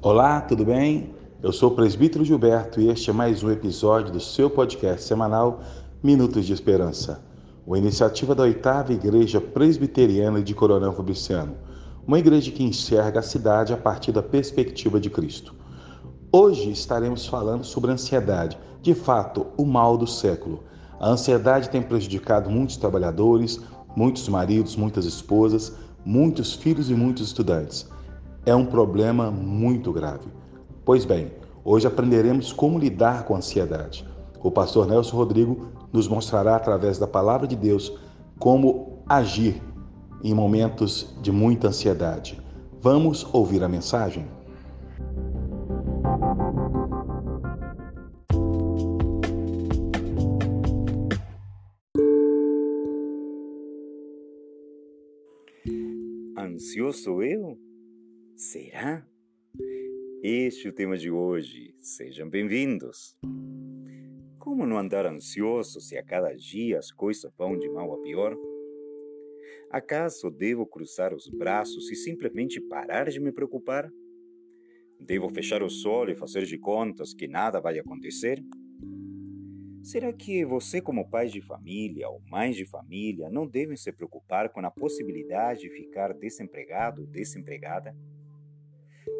Olá, tudo bem? Eu sou o presbítero Gilberto e este é mais um episódio do seu podcast semanal Minutos de Esperança, uma iniciativa da oitava Igreja Presbiteriana de Coronel Fabriciano, uma igreja que enxerga a cidade a partir da perspectiva de Cristo. Hoje estaremos falando sobre ansiedade, de fato, o mal do século. A ansiedade tem prejudicado muitos trabalhadores, muitos maridos, muitas esposas, muitos filhos e muitos estudantes é um problema muito grave. Pois bem, hoje aprenderemos como lidar com a ansiedade. O pastor Nelson Rodrigo nos mostrará através da palavra de Deus como agir em momentos de muita ansiedade. Vamos ouvir a mensagem? Ansioso eu? Será? Este é o tema de hoje. Sejam bem-vindos. Como não andar ansioso se a cada dia as coisas vão de mal a pior? Acaso devo cruzar os braços e simplesmente parar de me preocupar? Devo fechar o sol e fazer de contas que nada vai acontecer? Será que você, como pai de família ou mãe de família, não devem se preocupar com a possibilidade de ficar desempregado ou desempregada?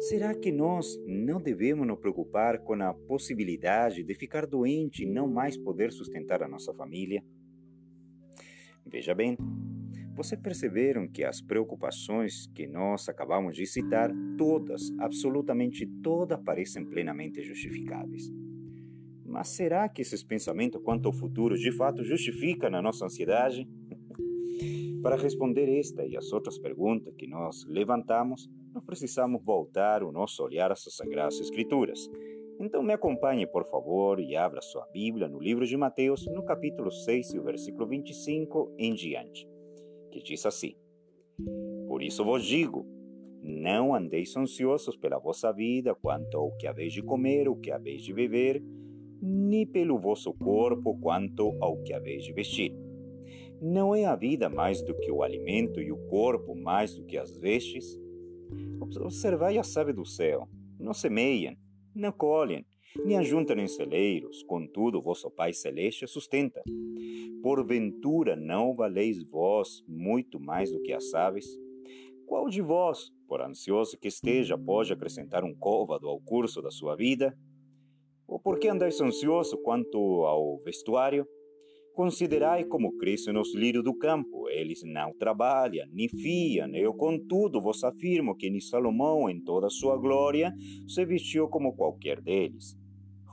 Será que nós não devemos nos preocupar com a possibilidade de ficar doente e não mais poder sustentar a nossa família? Veja bem, vocês perceberam que as preocupações que nós acabamos de citar, todas, absolutamente todas, parecem plenamente justificáveis. Mas será que esses pensamentos quanto ao futuro de fato justificam a nossa ansiedade? Para responder esta e as outras perguntas que nós levantamos, nós precisamos voltar o nosso olhar às Sagradas Escrituras. Então me acompanhe, por favor, e abra sua Bíblia no livro de Mateus, no capítulo 6 e o versículo 25 em diante, que diz assim: Por isso vos digo, não andeis ansiosos pela vossa vida, quanto ao que haveis de comer, o que haveis de beber, nem pelo vosso corpo, quanto ao que haveis de vestir. Não é a vida mais do que o alimento e o corpo mais do que as vestes? Observai a ave do céu. Não semeiam, não colhem, nem ajuntam em celeiros, contudo vosso Pai Celeste sustenta. Porventura não valeis vós muito mais do que as aves? Qual de vós, por ansioso que esteja, pode acrescentar um côvado ao curso da sua vida? Ou por que andais ansioso quanto ao vestuário? Considerai como crescem os lírios do campo, eles não trabalham, nem fiam. Eu, contudo, vos afirmo que nem Salomão, em toda sua glória, se vestiu como qualquer deles.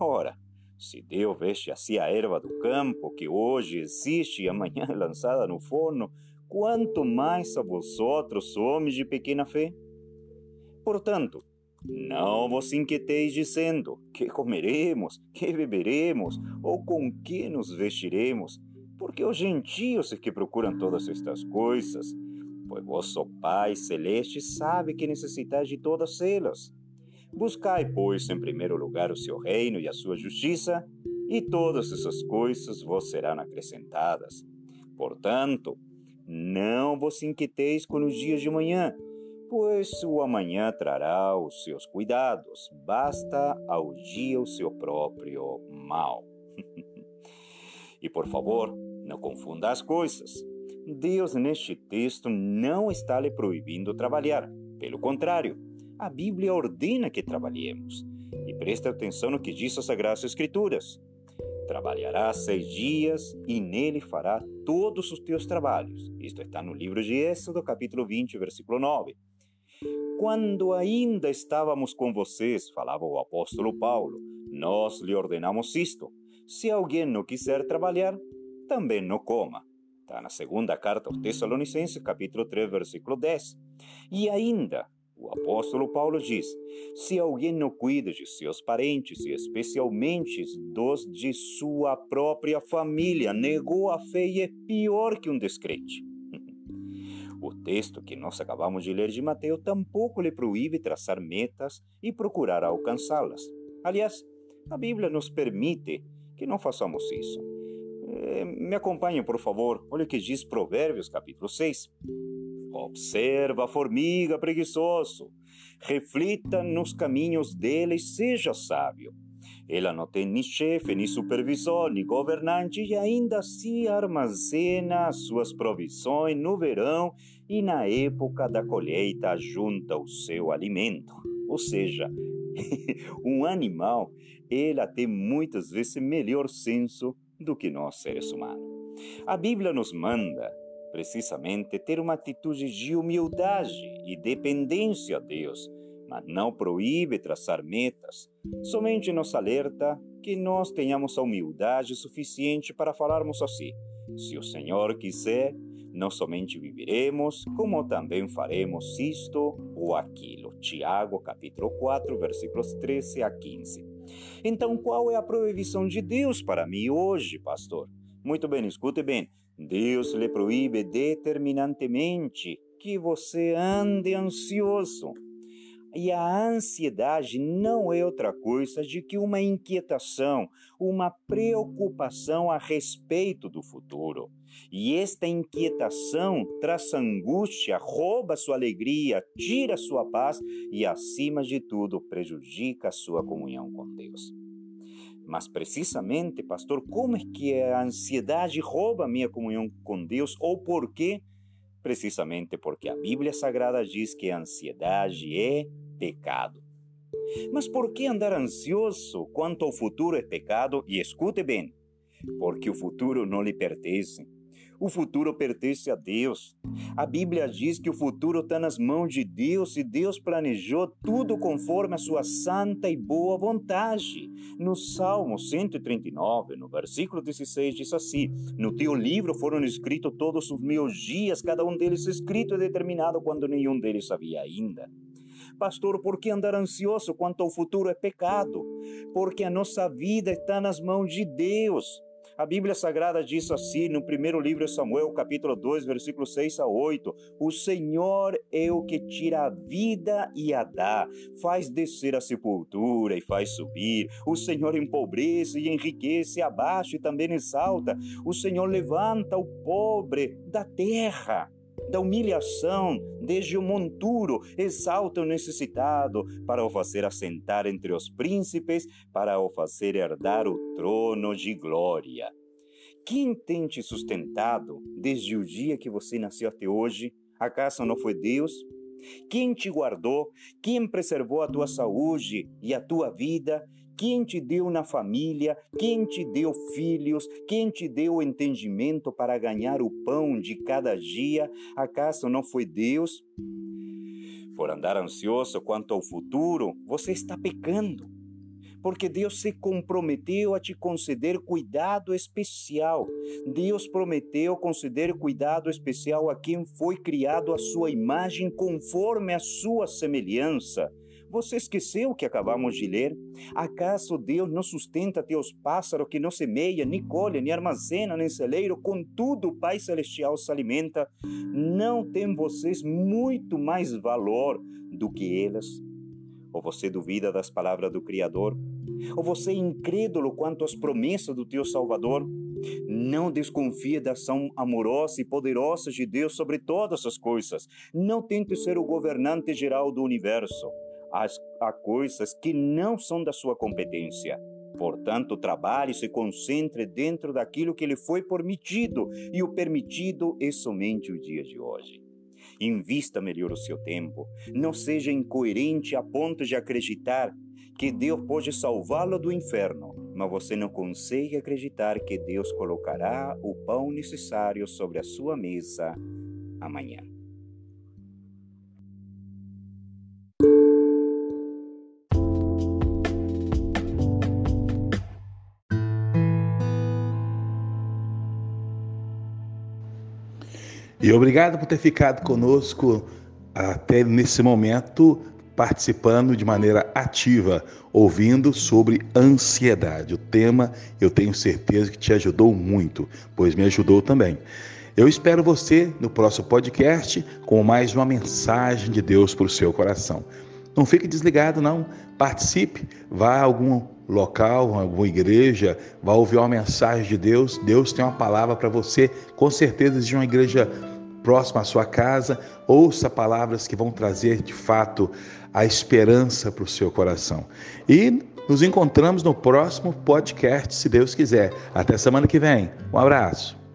Ora, se Deus veste assim a erva do campo, que hoje existe e amanhã é lançada no forno, quanto mais a vosotros, homens de pequena fé? Portanto, não vos inquieteis dizendo: que comeremos, que beberemos, ou com que nos vestiremos, porque os gentios é que procuram todas estas coisas, pois vosso Pai Celeste sabe que necessitais de todas elas. Buscai, pois, em primeiro lugar o seu reino e a sua justiça, e todas essas coisas vos serão acrescentadas. Portanto, não vos inquieteis com os dias de manhã, pois o amanhã trará os seus cuidados, basta ao dia o seu próprio mal. e por favor, não confunda as coisas. Deus, neste texto, não está lhe proibindo trabalhar. Pelo contrário, a Bíblia ordena que trabalhemos. E preste atenção no que diz as Sagradas Escrituras. Trabalhará seis dias e nele fará todos os teus trabalhos. Isto está no livro de Êxodo, capítulo 20, versículo 9. Quando ainda estávamos com vocês, falava o apóstolo Paulo, nós lhe ordenamos isto: se alguém não quiser trabalhar, também não coma. Está na segunda carta aos Tessalonicenses, capítulo 3, versículo 10. E ainda, o apóstolo Paulo diz: se alguém não cuida de seus parentes, e especialmente dos de sua própria família, negou a fé e é pior que um descrente. O texto que nós acabamos de ler de Mateus tampouco lhe proíbe traçar metas e procurar alcançá-las. Aliás, A Bíblia nos permite que não façamos isso. É, me acompanhem, por favor. Olha o que diz Provérbios, capítulo 6. Observa a formiga preguiçoso. Reflita nos caminhos dele e seja sábio. Ela não tem nem chefe, nem supervisor, nem governante e ainda assim armazena suas provisões no verão e na época da colheita junta o seu alimento. Ou seja, um animal, ela tem muitas vezes melhor senso do que nós seres humanos. A Bíblia nos manda precisamente ter uma atitude de humildade e dependência a Deus mas não proíbe traçar metas, somente nos alerta que nós tenhamos a humildade suficiente para falarmos assim: se o Senhor quiser, não somente viveremos, como também faremos isto ou aquilo. Tiago, capítulo 4, versículos 13 a 15. Então, qual é a proibição de Deus para mim hoje, pastor? Muito bem, escute bem. Deus lhe proíbe determinantemente que você ande ansioso. E a ansiedade não é outra coisa de que uma inquietação, uma preocupação a respeito do futuro. E esta inquietação traz angústia, rouba sua alegria, tira sua paz e, acima de tudo, prejudica a sua comunhão com Deus. Mas precisamente, pastor, como é que a ansiedade rouba a minha comunhão com Deus ou por quê? Precisamente porque a Bíblia Sagrada diz que a ansiedade é pecado. Mas por que andar ansioso quanto ao futuro é pecado? E escute bem, porque o futuro não lhe pertence. O futuro pertence a Deus. A Bíblia diz que o futuro está nas mãos de Deus e Deus planejou tudo conforme a sua santa e boa vontade. No Salmo 139, no versículo 16, diz assim: No teu livro foram escritos todos os meus dias, cada um deles escrito e determinado quando nenhum deles havia ainda. Pastor, por que andar ansioso quanto ao futuro é pecado? Porque a nossa vida está nas mãos de Deus. A Bíblia Sagrada diz assim no primeiro livro de Samuel, capítulo 2, versículo 6 a 8: O Senhor é o que tira a vida e a dá, faz descer a sepultura e faz subir. O Senhor empobrece e enriquece, abaixa e também exalta. O Senhor levanta o pobre da terra da humilhação, desde o monturo, exalta o necessitado, para o fazer assentar entre os príncipes, para o fazer herdar o trono de glória. Quem tem te sustentado desde o dia que você nasceu até hoje? Acaso não foi Deus? Quem te guardou? Quem preservou a tua saúde e a tua vida? Quem te deu na família? Quem te deu filhos? Quem te deu o entendimento para ganhar o pão de cada dia? Acaso não foi Deus? Por andar ansioso quanto ao futuro, você está pecando. Porque Deus se comprometeu a te conceder cuidado especial. Deus prometeu conceder cuidado especial a quem foi criado à sua imagem conforme a sua semelhança. Você esqueceu o que acabamos de ler? Acaso Deus não sustenta teus pássaros que não semeia, nem colhe, nem armazena, nem celeiro, contudo o Pai Celestial se alimenta? Não tem vocês muito mais valor do que eles? Ou você duvida das palavras do Criador? Ou você é incrédulo quanto às promessas do teu Salvador? Não desconfie da ação amorosa e poderosa de Deus sobre todas as coisas. Não tente ser o governante geral do universo as, a coisas que não são da sua competência. Portanto, trabalhe e se concentre dentro daquilo que lhe foi permitido, e o permitido é somente o dia de hoje. Invista melhor o seu tempo. Não seja incoerente a ponto de acreditar que Deus pode salvá-lo do inferno, mas você não consegue acreditar que Deus colocará o pão necessário sobre a sua mesa amanhã. E obrigado por ter ficado conosco até nesse momento, participando de maneira ativa, ouvindo sobre ansiedade. O tema eu tenho certeza que te ajudou muito, pois me ajudou também. Eu espero você no próximo podcast com mais uma mensagem de Deus para o seu coração. Não fique desligado, não. Participe, vá a algum local, alguma igreja, vai ouvir uma mensagem de Deus, Deus tem uma palavra para você, com certeza de uma igreja próxima à sua casa, ouça palavras que vão trazer de fato a esperança para o seu coração. E nos encontramos no próximo podcast, se Deus quiser. Até semana que vem. Um abraço.